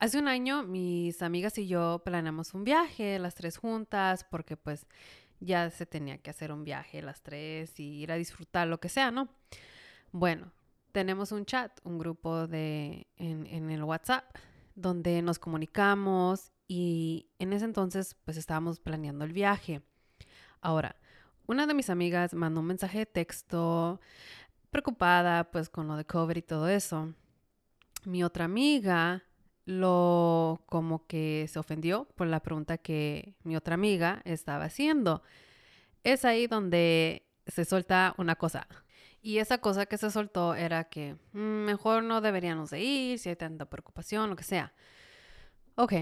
Hace un año mis amigas y yo planeamos un viaje, las tres juntas, porque pues ya se tenía que hacer un viaje las tres y ir a disfrutar lo que sea, ¿no? Bueno, tenemos un chat, un grupo de en, en el WhatsApp donde nos comunicamos y en ese entonces pues estábamos planeando el viaje. Ahora, una de mis amigas mandó un mensaje de texto preocupada pues con lo de COVID y todo eso. Mi otra amiga lo como que se ofendió por la pregunta que mi otra amiga estaba haciendo. Es ahí donde se suelta una cosa. Y esa cosa que se soltó era que mm, mejor no deberíamos de ir si hay tanta preocupación, lo que sea. Ok.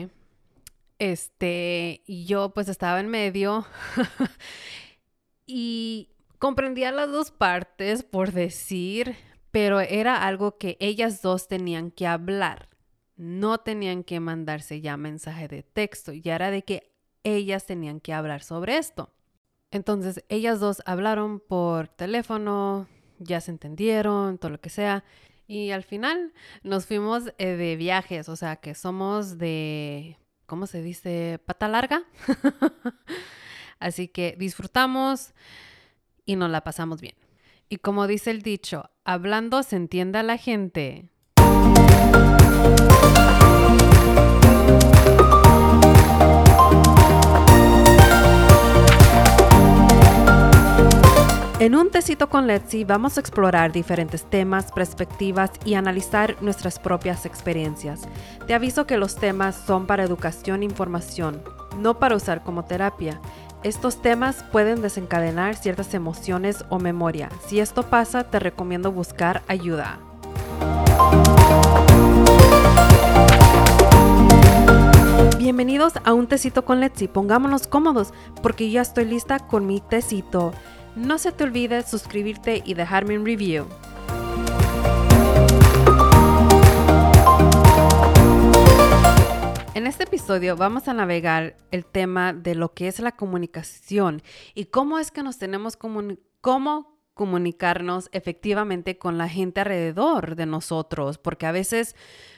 Este, yo pues estaba en medio y comprendía las dos partes por decir, pero era algo que ellas dos tenían que hablar no tenían que mandarse ya mensaje de texto, ya era de que ellas tenían que hablar sobre esto. Entonces, ellas dos hablaron por teléfono, ya se entendieron, todo lo que sea. Y al final nos fuimos eh, de viajes, o sea que somos de, ¿cómo se dice? Pata larga. Así que disfrutamos y nos la pasamos bien. Y como dice el dicho, hablando se entiende a la gente. En un tecito con Letzi vamos a explorar diferentes temas, perspectivas y analizar nuestras propias experiencias. Te aviso que los temas son para educación e información, no para usar como terapia. Estos temas pueden desencadenar ciertas emociones o memoria. Si esto pasa, te recomiendo buscar ayuda. Bienvenidos a un tecito con Letzi. Pongámonos cómodos porque ya estoy lista con mi tecito. No se te olvide suscribirte y dejarme un review. En este episodio vamos a navegar el tema de lo que es la comunicación y cómo es que nos tenemos cómo comunicarnos efectivamente con la gente alrededor de nosotros, porque a veces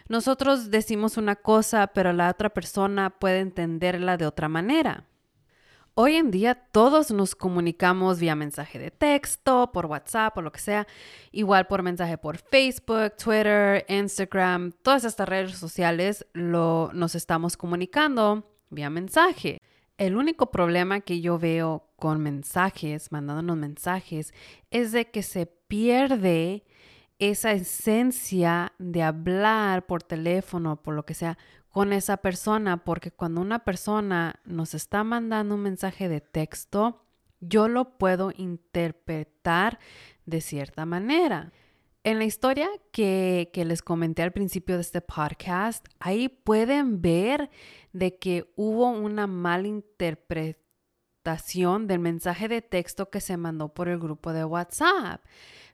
nosotros decimos una cosa, pero la otra persona puede entenderla de otra manera. Hoy en día todos nos comunicamos vía mensaje de texto, por WhatsApp o lo que sea, igual por mensaje por Facebook, Twitter, Instagram, todas estas redes sociales lo, nos estamos comunicando vía mensaje. El único problema que yo veo con mensajes, mandándonos mensajes, es de que se pierde esa esencia de hablar por teléfono, por lo que sea, con esa persona, porque cuando una persona nos está mandando un mensaje de texto, yo lo puedo interpretar de cierta manera. En la historia que, que, les comenté al principio de este podcast, ahí pueden ver de que hubo una mala del mensaje de texto que se mandó por el grupo de WhatsApp.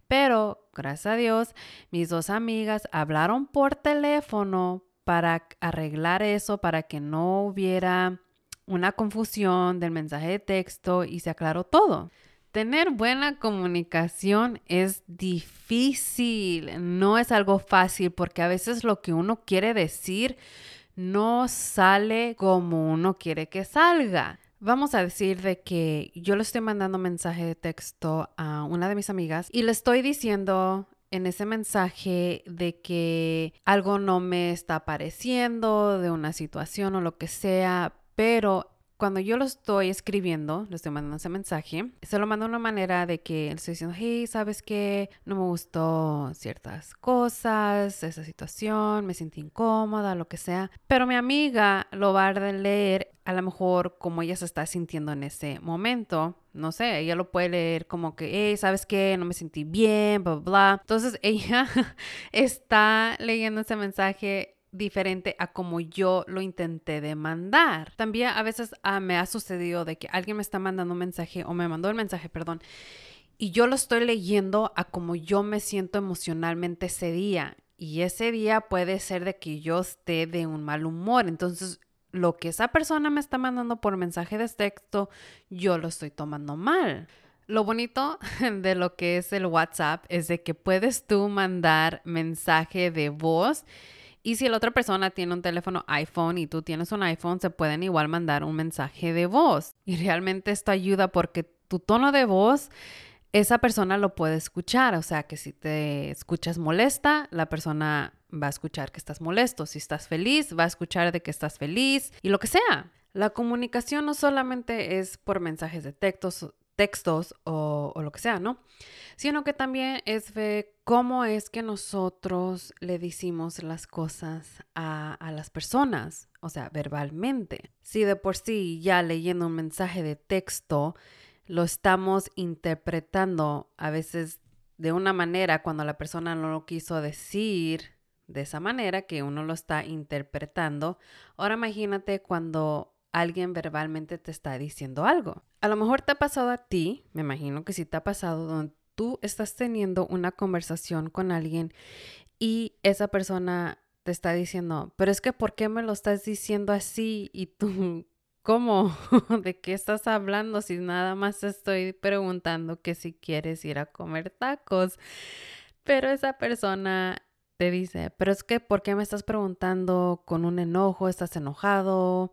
Pero, gracias a Dios, mis dos amigas hablaron por teléfono para arreglar eso, para que no hubiera una confusión del mensaje de texto y se aclaró todo. Tener buena comunicación es difícil, no es algo fácil porque a veces lo que uno quiere decir no sale como uno quiere que salga. Vamos a decir de que yo le estoy mandando mensaje de texto a una de mis amigas y le estoy diciendo en ese mensaje de que algo no me está pareciendo, de una situación o lo que sea, pero cuando yo lo estoy escribiendo, le estoy mandando ese mensaje, se lo mando de una manera de que le estoy diciendo, hey, ¿sabes qué? No me gustó ciertas cosas, esa situación, me sentí incómoda, lo que sea. Pero mi amiga lo va a leer a lo mejor como ella se está sintiendo en ese momento. No sé, ella lo puede leer como que, hey, ¿sabes qué? No me sentí bien, bla, bla. Entonces ella está leyendo ese mensaje diferente a como yo lo intenté de mandar. También a veces ah, me ha sucedido de que alguien me está mandando un mensaje o me mandó el mensaje, perdón, y yo lo estoy leyendo a como yo me siento emocionalmente ese día. Y ese día puede ser de que yo esté de un mal humor. Entonces, lo que esa persona me está mandando por mensaje de texto, yo lo estoy tomando mal. Lo bonito de lo que es el WhatsApp es de que puedes tú mandar mensaje de voz Y si la otra persona tiene un teléfono iPhone y tú tienes un iPhone, se pueden igual mandar un mensaje de voz. Y realmente esto ayuda porque tu tono de voz, esa persona lo puede escuchar. O sea, que si te escuchas molesta, la persona va a escuchar que estás molesto. Si estás feliz, va a escuchar de que estás feliz y lo que sea. La comunicación no solamente es por mensajes de textos, textos o, lo que sea, ¿no? Sino que también es ver cómo es que nosotros le decimos las cosas a, a las personas, o sea, verbalmente. Si de por sí ya leyendo un mensaje de texto lo estamos interpretando a veces de una manera cuando la persona no lo quiso decir de esa manera que uno lo está interpretando. Ahora imagínate cuando alguien verbalmente te está diciendo algo. A lo mejor te ha pasado a ti, me imagino que sí te ha pasado, donde tú estás teniendo una conversación con alguien y esa persona te está diciendo, pero es que ¿por qué me lo estás diciendo así? Y tú, ¿cómo? ¿De qué estás hablando si nada más estoy preguntando que si quieres ir a comer tacos? Pero esa persona te dice, pero es que ¿por qué me estás preguntando con un enojo? ¿Estás enojado?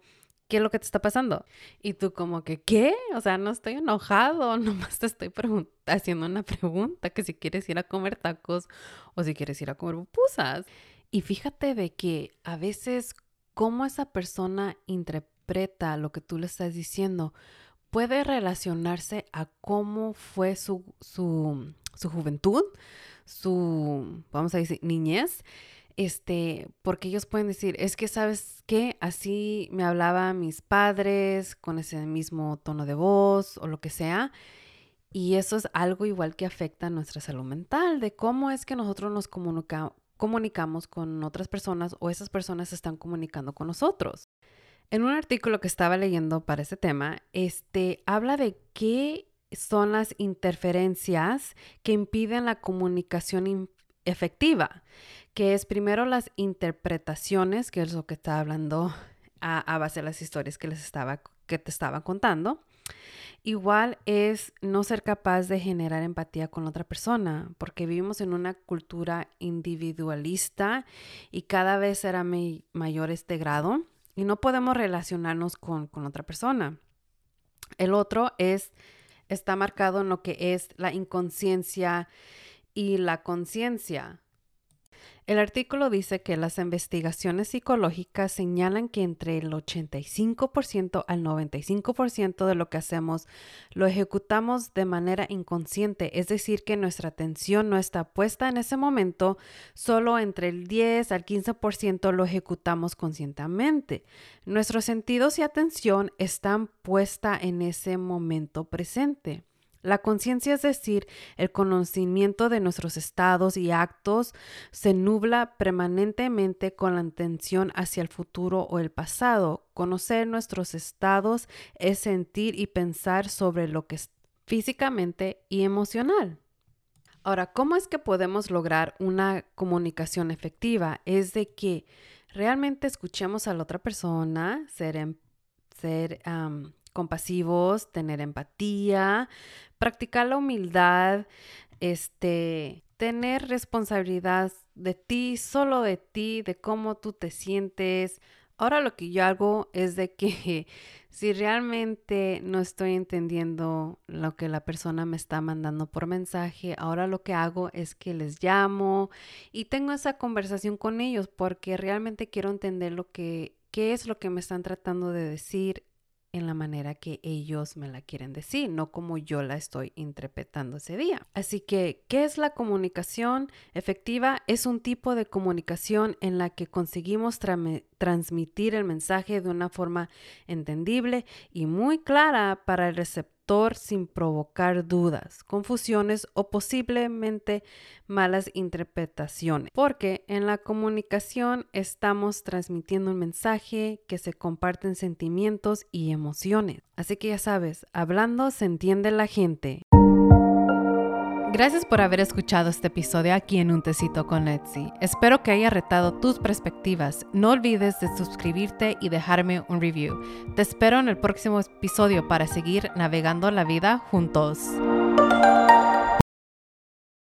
¿qué es lo que te está pasando? Y tú como que, ¿qué? O sea, no estoy enojado, nomás te estoy haciendo una pregunta, que si quieres ir a comer tacos o si quieres ir a comer pupusas. Y fíjate de que a veces cómo esa persona interpreta lo que tú le estás diciendo puede relacionarse a cómo fue su, su, su juventud, su, vamos a decir, niñez este, porque ellos pueden decir, es que sabes qué, así me hablaban mis padres con ese mismo tono de voz o lo que sea. Y eso es algo igual que afecta a nuestra salud mental, de cómo es que nosotros nos comunicamos con otras personas o esas personas están comunicando con nosotros. En un artículo que estaba leyendo para ese tema, este habla de qué son las interferencias que impiden la comunicación efectiva que es primero las interpretaciones, que es lo que está hablando a, base de las historias que les estaba, que te estaba contando. Igual es no ser capaz de generar empatía con otra persona, porque vivimos en una cultura individualista y cada vez será mayor este grado y no podemos relacionarnos con, con otra persona. El otro es, está marcado en lo que es la inconsciencia y la conciencia. El artículo dice que las investigaciones psicológicas señalan que entre el 85% al 95% de lo que hacemos lo ejecutamos de manera inconsciente, es decir, que nuestra atención no está puesta en ese momento, solo entre el 10 al 15% lo ejecutamos conscientemente. Nuestros sentidos y atención están puesta en ese momento presente. La conciencia, es decir, el conocimiento de nuestros estados y actos, se nubla permanentemente con la intención hacia el futuro o el pasado. Conocer nuestros estados es sentir y pensar sobre lo que es físicamente y emocional. Ahora, ¿cómo es que podemos lograr una comunicación efectiva? Es de que realmente escuchemos a la otra persona, ser, em, ser compasivos, tener empatía, practicar la humildad, este, tener responsabilidad de ti, solo de ti, de cómo tú te sientes. Ahora lo que yo hago es de que si realmente no estoy entendiendo lo que la persona me está mandando por mensaje, ahora lo que hago es que les llamo y tengo esa conversación con ellos porque realmente quiero entender lo que qué es lo que me están tratando de decir en la manera que ellos me la quieren decir, no como yo la estoy interpretando ese día. Así que, ¿qué es la comunicación efectiva? Es un tipo de comunicación en la que conseguimos transmitir el mensaje de una forma entendible y muy clara para el receptor sin provocar dudas, confusiones o posiblemente malas interpretaciones. Porque en la comunicación estamos transmitiendo un mensaje que se comparten sentimientos y emociones. Así que ya sabes, hablando se entiende la gente. Gracias por haber escuchado este episodio aquí en Un Tecito con Letzi. Espero que haya retado tus perspectivas. No olvides de suscribirte y dejarme un review. Te espero en el próximo episodio para seguir navegando la vida juntos.